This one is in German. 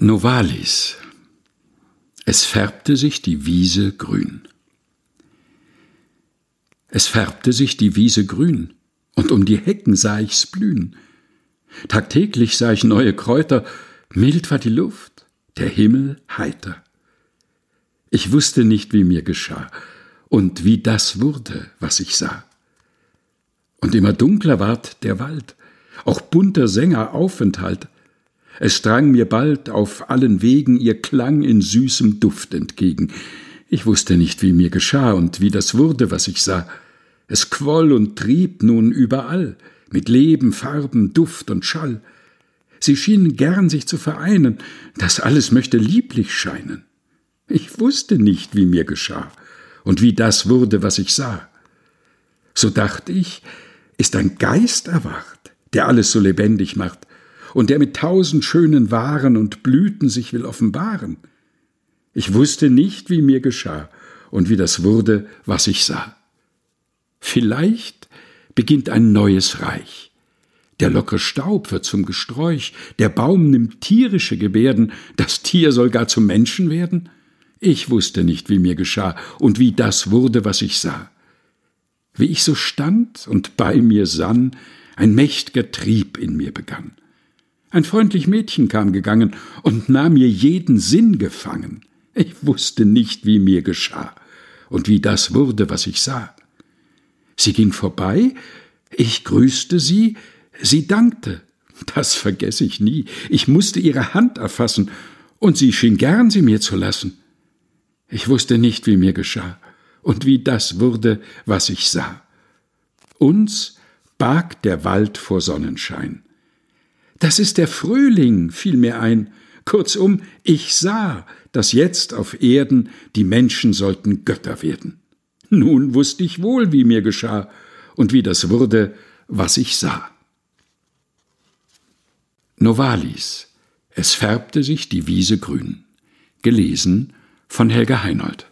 Novalis. Es färbte sich die Wiese grün. Es färbte sich die Wiese grün, und um die Hecken sah ich's blühen. Tagtäglich sah ich neue Kräuter, mild war die Luft, der Himmel heiter. Ich wusste nicht, wie mir geschah und wie das wurde, was ich sah. Und immer dunkler ward der Wald, auch bunter Sänger Aufenthalt, es drang mir bald auf allen Wegen ihr Klang in süßem Duft entgegen. Ich wusste nicht, wie mir geschah und wie das wurde, was ich sah. Es quoll und trieb nun überall, mit Leben, Farben, Duft und Schall. Sie schienen gern sich zu vereinen, das alles möchte lieblich scheinen. Ich wusste nicht, wie mir geschah und wie das wurde, was ich sah. So dacht ich, ist ein Geist erwacht, der alles so lebendig macht, und der mit tausend schönen Waren und Blüten sich will offenbaren. Ich wusste nicht, wie mir geschah und wie das wurde, was ich sah. Vielleicht beginnt ein neues Reich. Der lockere Staub wird zum Gesträuch, der Baum nimmt tierische Gebärden, das Tier soll gar zum Menschen werden? Ich wusste nicht, wie mir geschah und wie das wurde, was ich sah. Wie ich so stand und bei mir sann, ein mächt'ger Trieb in mir begann. Ein freundlich Mädchen kam gegangen und nahm mir jeden Sinn gefangen. Ich wusste nicht, wie mir geschah und wie das wurde, was ich sah. Sie ging vorbei, ich grüßte sie, sie dankte. Das vergesse ich nie. Ich musste ihre Hand erfassen, und sie schien gern, sie mir zu lassen. Ich wusste nicht, wie mir geschah und wie das wurde, was ich sah. Uns barg der Wald vor Sonnenschein. Das ist der Frühling, fiel mir ein. Kurzum, ich sah, dass jetzt auf Erden die Menschen sollten Götter werden. Nun wusste ich wohl, wie mir geschah und wie das wurde, was ich sah. Novalis. Es färbte sich die Wiese grün. Gelesen von Helga Heinold.